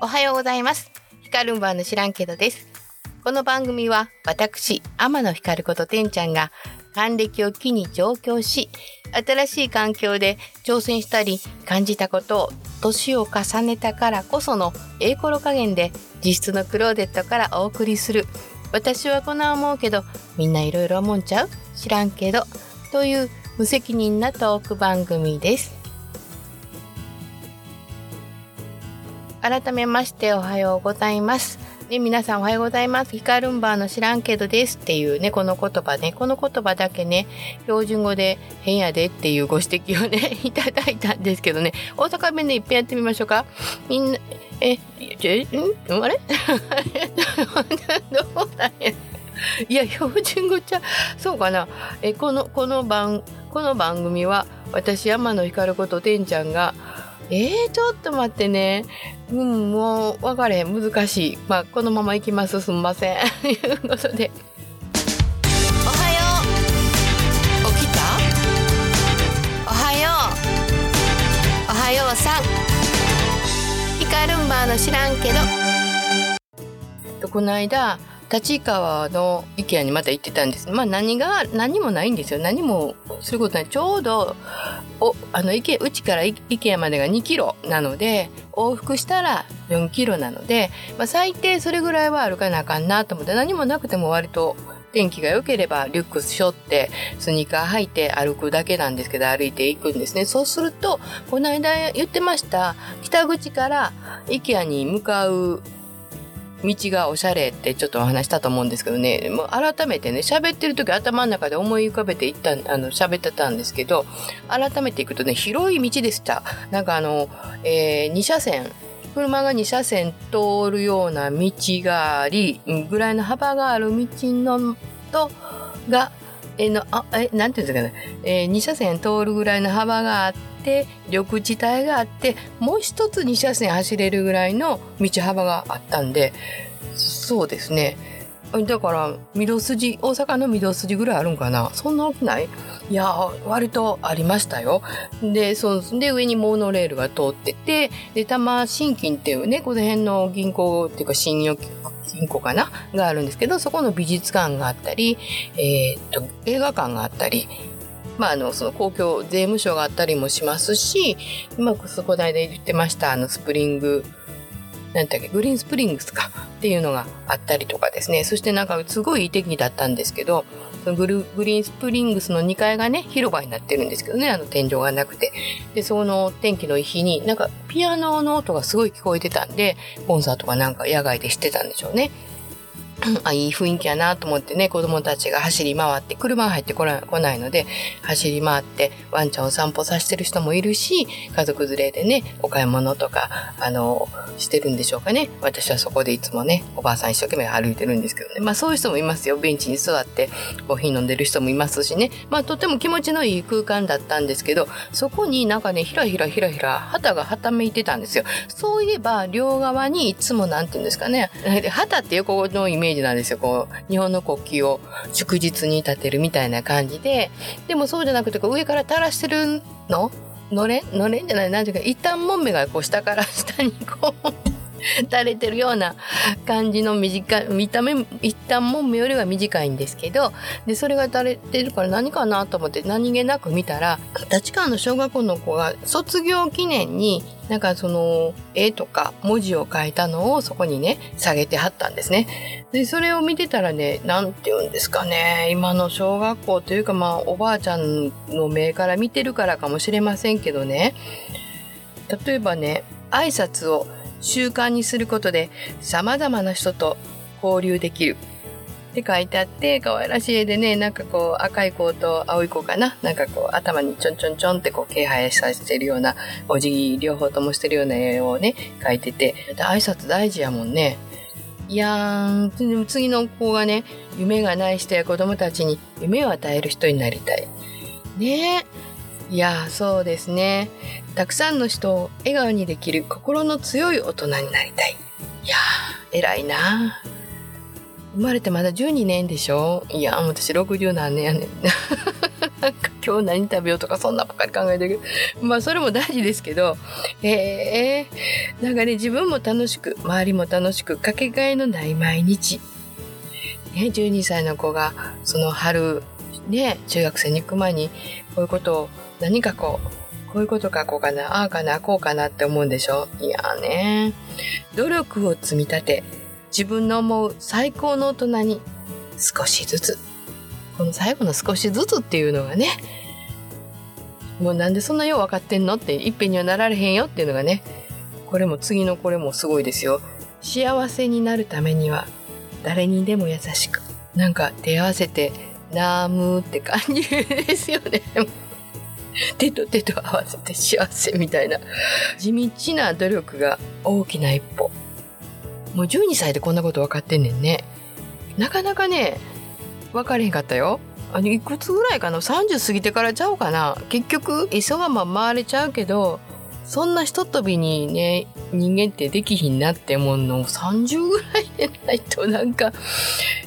おはようございます。ヒカルンバーの知らんけどです。この番組は私天野ひかることてんちゃんが還暦を機に上京し新しい環境で挑戦したり感じたことを年を重ねたからこそのええころ加減で実質のクローデットからお送りする。私はこんな思うけどみんないろいろ思うんちゃう？知らんけど。という無責任なトーク番組です。改めましておはようございます。ね、皆さんおはようございます。ヒカルンバーの知らんけどですっていうね、この言葉ね、この言葉だけね、標準語で変やでっていうご指摘をね、いただいたんですけどね、大阪弁でいっぺんやってみましょうか。みんな、え、え、ん？あれ？どうだや？いや、標準語ちゃ、そうかな。え、この、この番、この番組は、私、山野ひかることてんちゃんが、えー、ちょっと待ってね。うん、もう分かれ。難しい。まあ、このまま行きます。すんません。と いうことで。おはよう。起きた？おはよう。おはようさん。ヒカルンバーの知らんけど。この間、立川の IKEA にまた行ってたんです。まあ何が、何もないんですよ。何もすることない。ちょうど、お、あの、池、うちから IKEA までが2キロなので、往復したら4キロなので、まあ最低それぐらいは歩かなあかんなと思って、何もなくても割と天気が良ければリュック背負ってスニーカー履いて歩くだけなんですけど歩いていくんですね。そうすると、この間言ってました北口から IKEA に向かう道がおしゃれってちょっとお話したと思うんですけどね、もう改めてね、喋ってる時頭の中で思い浮かべていったあの、喋ってたんですけど、改めていくとね、広い道でした。なんかあの、えー、2車線、車が2車線通るような道があり、ぐらいの幅がある道のと、が、えの、あ、え、なんていうんですかね、えー、2車線通るぐらいの幅があって、緑地帯があって、もう一つ2車線走れるぐらいの道幅があったんで、そうですね。だから、御筋、大阪の御堂筋ぐらいあるんかなそんな大きない？いや、割とありましたよ。で、そう、で、上にモノレールが通ってて、で、多摩信金っていうね、この辺の銀行っていうか信用金庫かな？があるんですけど、そこの美術館があったり、えー、っと、映画館があったり、まあ、あの、その公共税務署があったりもしますし、うまくそこで言ってました、あの、スプリング、なんだっけ、グリーンスプリングスかっていうのがあったりとかですね。そしてなんかすごいいい天気だったんですけど、そのグルグリーンスプリングスの2階がね、広場になってるんですけどね、あの天井がなくて。で、その天気のいい日に、なんかピアノの音がすごい聞こえてたんで、コンサートがなんか野外でしてたんでしょうね。あいい雰囲気やなと思ってね子供たちが走り回って車が入ってこないので走り回ってワンちゃんを散歩させてる人もいるし家族連れでねお買い物とかあのしてるんでしょうかね。私はそこでいつもねおばあさん一生懸命歩いてるんですけどね。まあそういう人もいますよ。ベンチに座ってコーヒー飲んでる人もいますしね。まあとても気持ちのいい空間だったんですけどそこになんかねひらひらひらひら旗がはためいてたんですよ。そういえば両側にいつもなんて言うんですかね。旗って横のイメージメージなんですよ。こう、日本の国旗を祝日に立てるみたいな感じで、でもそうじゃなくて、こう上から垂らしてるの？のれん？のれん？じゃない、なんていうか、一旦もんめがこう下から下にこう 垂れてるような感じの短い見た目一旦も目よりは短いんですけどでそれが垂れてるから何かなと思って何気なく見たら立川の小学校の子が卒業記念になんかその絵とか文字を書いたのをそこにね下げてはったんですね。でそれを見てたらね何て言うんですかね今の小学校というかまあおばあちゃんの目から見てるからかもしれませんけどね例えばね挨拶を習慣にすることで様々な人と交流できる。って書いてあって、可愛らしい絵でね、なんかこう赤い子と青い子かな？なんかこう頭にちょんちょんちょんってこう、気配させてるような、お辞儀両方ともしてるような絵をね、描いてて、挨拶大事やもんね。いやー、次の子がね、夢がない人や子供たちに夢を与える人になりたい。ねいやそうですね。たくさんの人を笑顔にできる心の強い大人になりたい。いやー、偉いな生まれてまだ12年でしょ？いや私60何年やねん。なんか今日何食べようとかそんなばっかり考えてるけどまあそれも大事ですけどええー、なんかね自分も楽しく周りも楽しくかけがえのない毎日、ね、12歳の子がその春ね中学生に行く前にこういうことを何かこうこういうこと書こうかな、ああかな、こうかなって思うんでしょ？いやね。努力を積み立て、自分の思う最高の大人に少しずつ。この最後の少しずつっていうのがね、もうなんでそんなよう分かってんの？っていっぺんにはなられへんよっていうのがね、これも次のこれもすごいですよ。幸せになるためには誰にでも優しく。なんか手合わせて、ナームって感じですよね。手と手と合わせて幸せみたいな。地道な努力が大きな一歩。もう12歳でこんなこと分かってんねんね。なかなかね分かれへんかったよ。あのいくつぐらいかな？30過ぎてからちゃうかな？結局急がま回れちゃうけどそんなひととびにね人間ってできひんなって思うの30ぐらないとなんか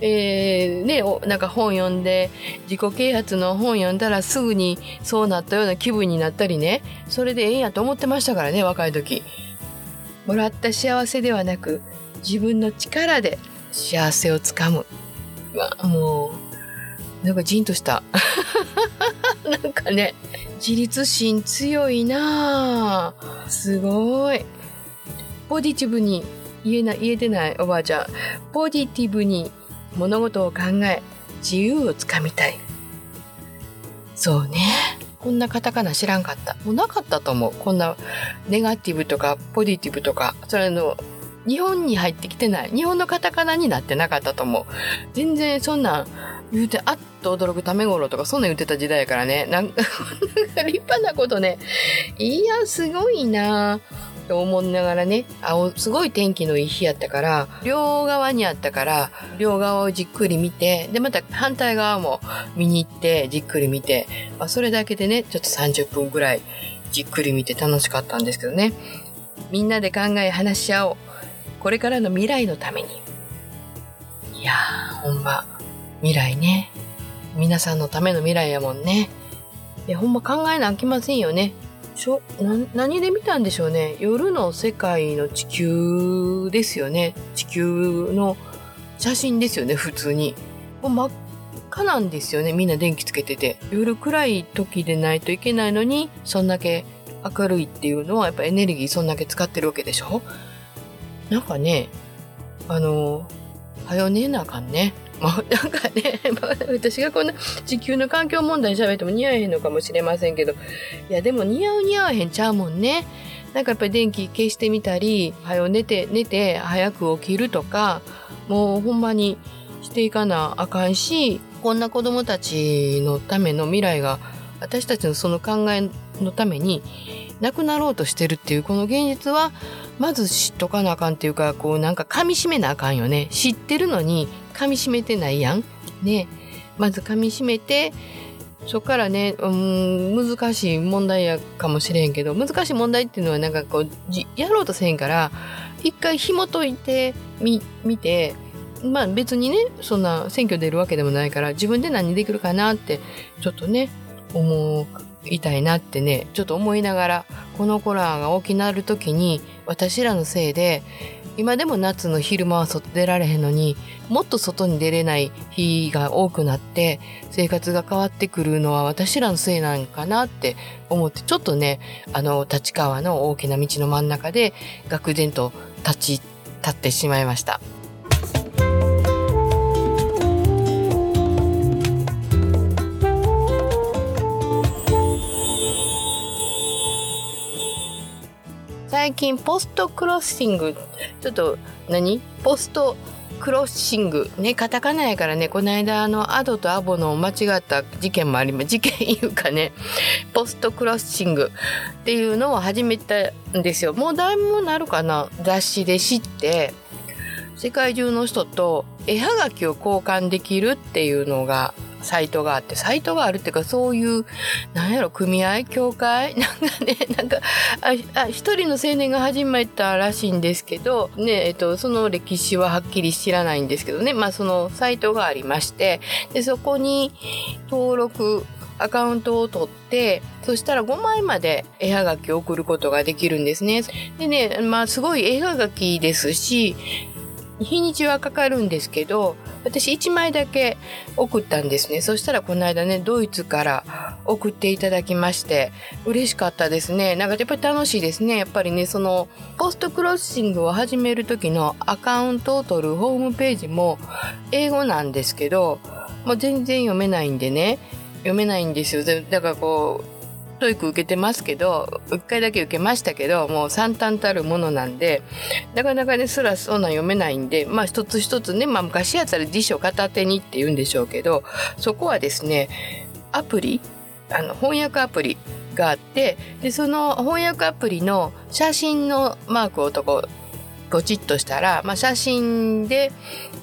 えー、ねなんか本読んで自己啓発の本読んだらすぐにそうなったような気分になったりね。それでええんやと思ってましたからね若い時。もらった幸せではなく自分の力で幸せをつかむ。わもうなんかじんとした。なんかね自立心強いなすごい。ポジティブに言えない言えてないおばあちゃん。ポジティブに物事を考え自由をつかみたい。そうね。こんなカタカナ知らんかった。もうなかったと思う。こんなネガティブとかポジティブとかそれの日本に入ってきてない。日本のカタカナになってなかったと思う。全然そんなん言うてあっと驚くためごろとかそんなん言ってた時代やからね。なんか 立派なことね。いやすごいな。と思いながらね青すごい天気のいい日やったから両側にあったから両側をじっくり見てでまた反対側も見に行ってじっくり見て、まあ、それだけでねちょっと30分ぐらいじっくり見て楽しかったんですけどね。みんなで考え話し合おう。これからの未来のために。いやーほんま未来ね。皆さんのための未来やもんね。いやほんま考えなきませんよね。しょ何で見たんでしょうね。夜の世界の地球ですよね。地球の写真ですよね普通に。もう真っ赤なんですよねみんな電気つけてて。夜暗い時でないといけないのにそんだけ明るいっていうのはやっぱエネルギーそんだけ使ってるわけでしょ。なんかねあのはよねなあかんね。もうなんかね、私がこんな地球の環境問題喋っても似合えへんのかもしれませんけど。いやでも似合う似合わへんちゃうもんね。なんかやっぱり電気消してみたり早寝て寝て早く起きるとかもうほんまにしていかなあかんしこんな子供たちのための未来が私たちのその考えのためになくなろうとしてるっていうこの現実はまず知っとかなあかんっていうかこうなんか噛みしめなあかんよね。知ってるのに噛みしめてないやん。ね。まず噛みしめてそっからね、うん、難しい問題やかもしれんけど難しい問題っていうのはなんかこうやろうとせんから一回紐解いてみ見てまあ別にねそんな選挙出るわけでもないから自分で何できるかなってちょっとね思いたいなってねちょっと思いながらこの子らが大きなる時に私らのせいで今でも夏の昼間は外出られへんのにもっと外に出れない日が多くなって生活が変わってくるのは私らのせいなんかなって思ってちょっとねあの立川の大きな道の真ん中で愕然と立ち立ってしまいました。最近ポストクロッシングちょっと何？ポストクロッシングねカタカナやからねこの間あのアドとアボの間違った事件もあります事件いうかね。ポストクロッシングっていうのを始めたんですよ。もうだいぶなるかな。雑誌で知って世界中の人と絵はがきを交換できるっていうのがサイトがあってサイトがあるっていうかそういうなんやろ組合？協会？なんかねなんかあ一人の青年が始めたらしいんですけどねえっとその歴史ははっきり知らないんですけどね。まあそのサイトがありましてでそこに登録アカウントを取ってそしたら5枚まで絵はがきを送ることができるんですね。でねまあすごい絵はがきですし日にちはかかるんですけど私1枚だけ送ったんですね。そしたらこの間ねドイツから送っていただきまして嬉しかったですね。なんかやっぱり楽しいですね。やっぱりねそのポストクロッシングを始める時のアカウントを取るホームページも英語なんですけど、まあ、全然読めないんでね。読めないんですよ。だからこう TOEIC 受けてますけど1回だけ受けましたけどもう惨憺たるものなんでなかなかねすらそんなん読めないんでまあ一つ一つね、まあ、昔やったら辞書片手にって言うんでしょうけどそこはですねアプリあの翻訳アプリがあってでその翻訳アプリの写真のマークをとこポチッとしたら、まあ、写真で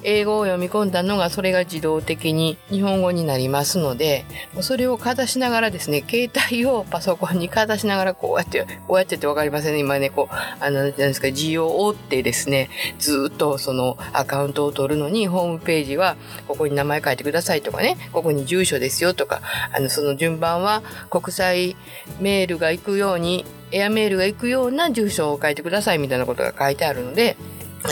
英語を読み込んだのがそれが自動的に日本語になりますのでそれをかざしながらですね携帯をパソコンにかざしながらこうやってこうやってって分かりませんね。今ねこうあの何ですか字を追ってですねずっとそのアカウントを取るのにホームページはここに名前書いてくださいとかねここに住所ですよとかあのその順番は国際メールが行くようにエアメールが行くような住所を書いてくださいみたいなことが書いてあるので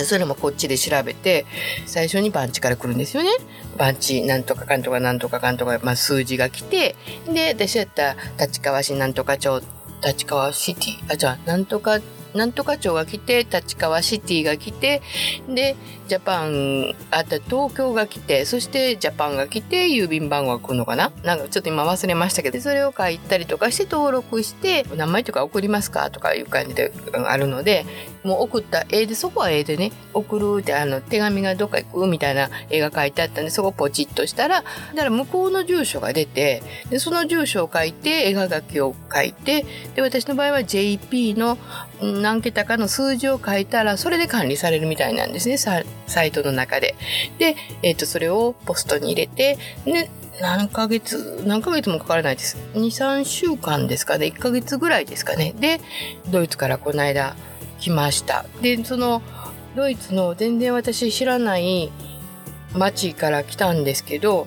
それもこっちで調べて、最初に番地から来るんですよね。番地、なんとかかんとかなんとかかんとか、まあ、数字が来て、で、私やったら、立川市なんとか町、立川シティ、あ、じゃあ、なんとかなんとか町が来て立川シティが来てでジャパンあと東京が来てそしてジャパンが来て郵便番号が来るのかな？なんかちょっと今忘れましたけどそれを書いたりとかして登録して名前とか送りますか？とかいう感じであるのでもう送った絵でそこは絵でね送るってあの手紙がどっか行くみたいな絵が書いてあったんでそこポチッとしたらだから向こうの住所が出てでその住所を書いて絵はがきを書いてで私の場合は JP の何桁かの数字を書いたらそれで管理されるみたいなんですね。サイトの中で。で、えーと、それをポストに入れてで何ヶ月何ヶ月もかからないです。23週間ですか。ね1ヶ月ぐらいですかね。でドイツからこの間来ました。でそのドイツの全然私知らない町から来たんですけど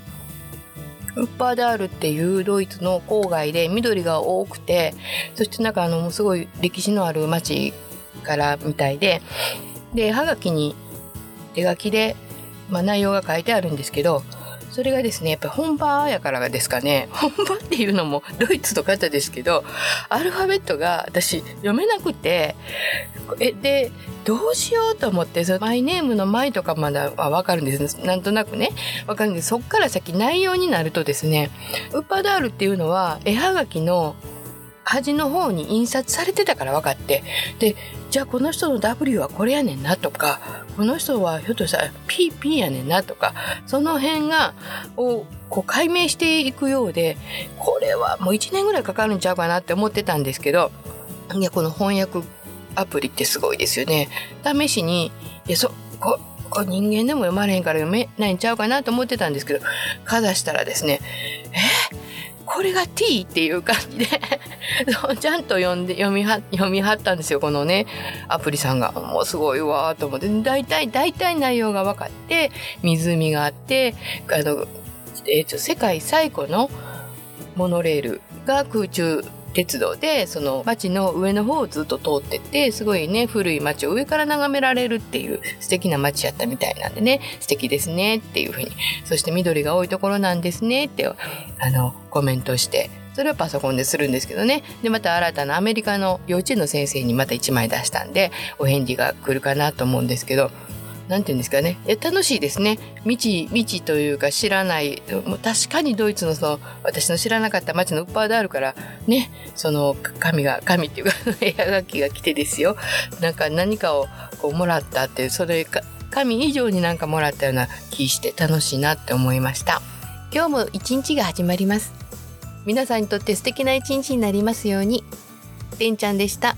ウッパーダールっていうドイツの郊外で緑が多くてそしてなんかあのすごい歴史のある町からみたいででハガキに手書きで、まあ、内容が書いてあるんですけどそれがですねやっぱ本場やからですかね。本場っていうのもドイツの方ですけどアルファベットが私読めなくてえでどうしようと思ってそのマイネームの「マイ」とかまだは分かるんです。なんとなくね。分かるんです。そっから先内容になるとですねウッパダールっていうのは絵はがきの端の方に印刷されてたから分かって。でじゃあこの人の W はこれやねんなとかこの人はひょっとしたら PP やねんなとかその辺がをこう解明していくようでこれはもう1年ぐらいかかるんちゃうかなって思ってたんですけどいやこの翻訳アプリってすごいですよね。試しにいやそここ人間でも読まれへんから読めないんちゃうかなと思ってたんですけどかざしたらですねえこれが T っていう感じで ちゃんと読んで読みは読みはったんですよこのねアプリさんが。もうすごいわと思って。大体大体内容が分かって湖があってあの、えーと世界最古のモノレールが空中鉄道でその町の上の方をずっと通っててすごいね古い町を上から眺められるっていう素敵な町やったみたいなんでね。素敵ですねっていうふうに。そして緑が多いところなんですねってあのコメントしてそれをパソコンでするんですけどね。でまた新たなアメリカの幼稚園の先生にまた1枚出したんでお返事が来るかなと思うんですけどなんて言うんですかね。え楽しいですね。未知未知というか知らないもう確かにドイツのその私の知らなかった町のウッパーダールからねその神が神っていうか絵はがきが来てですよ。なんか何かをこうもらったってそれか神以上になんかもらったような気して楽しいなって思いました。今日も一日が始まります。皆さんにとって素敵な一日になりますようにてんちゃんでした。